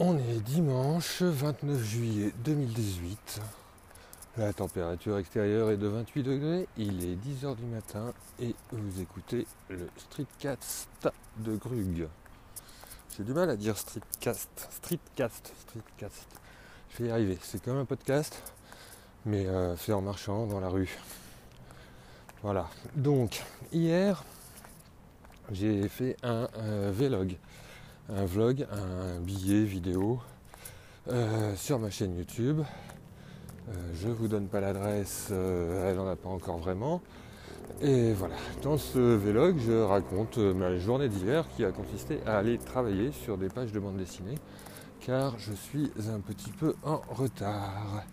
On est dimanche 29 juillet 2018. La température extérieure est de 28 degrés. Il est 10h du matin et vous écoutez le Streetcast de Grug. J'ai du mal à dire Streetcast. Streetcast. Streetcast. Je vais y arriver. C'est comme un podcast, mais euh, fait en marchant dans la rue. Voilà. Donc, hier, j'ai fait un vlog un vlog, un billet vidéo euh, sur ma chaîne YouTube. Euh, je vous donne pas l'adresse, euh, elle n'en a pas encore vraiment. Et voilà, dans ce vlog, je raconte ma journée d'hiver qui a consisté à aller travailler sur des pages de bande dessinée car je suis un petit peu en retard.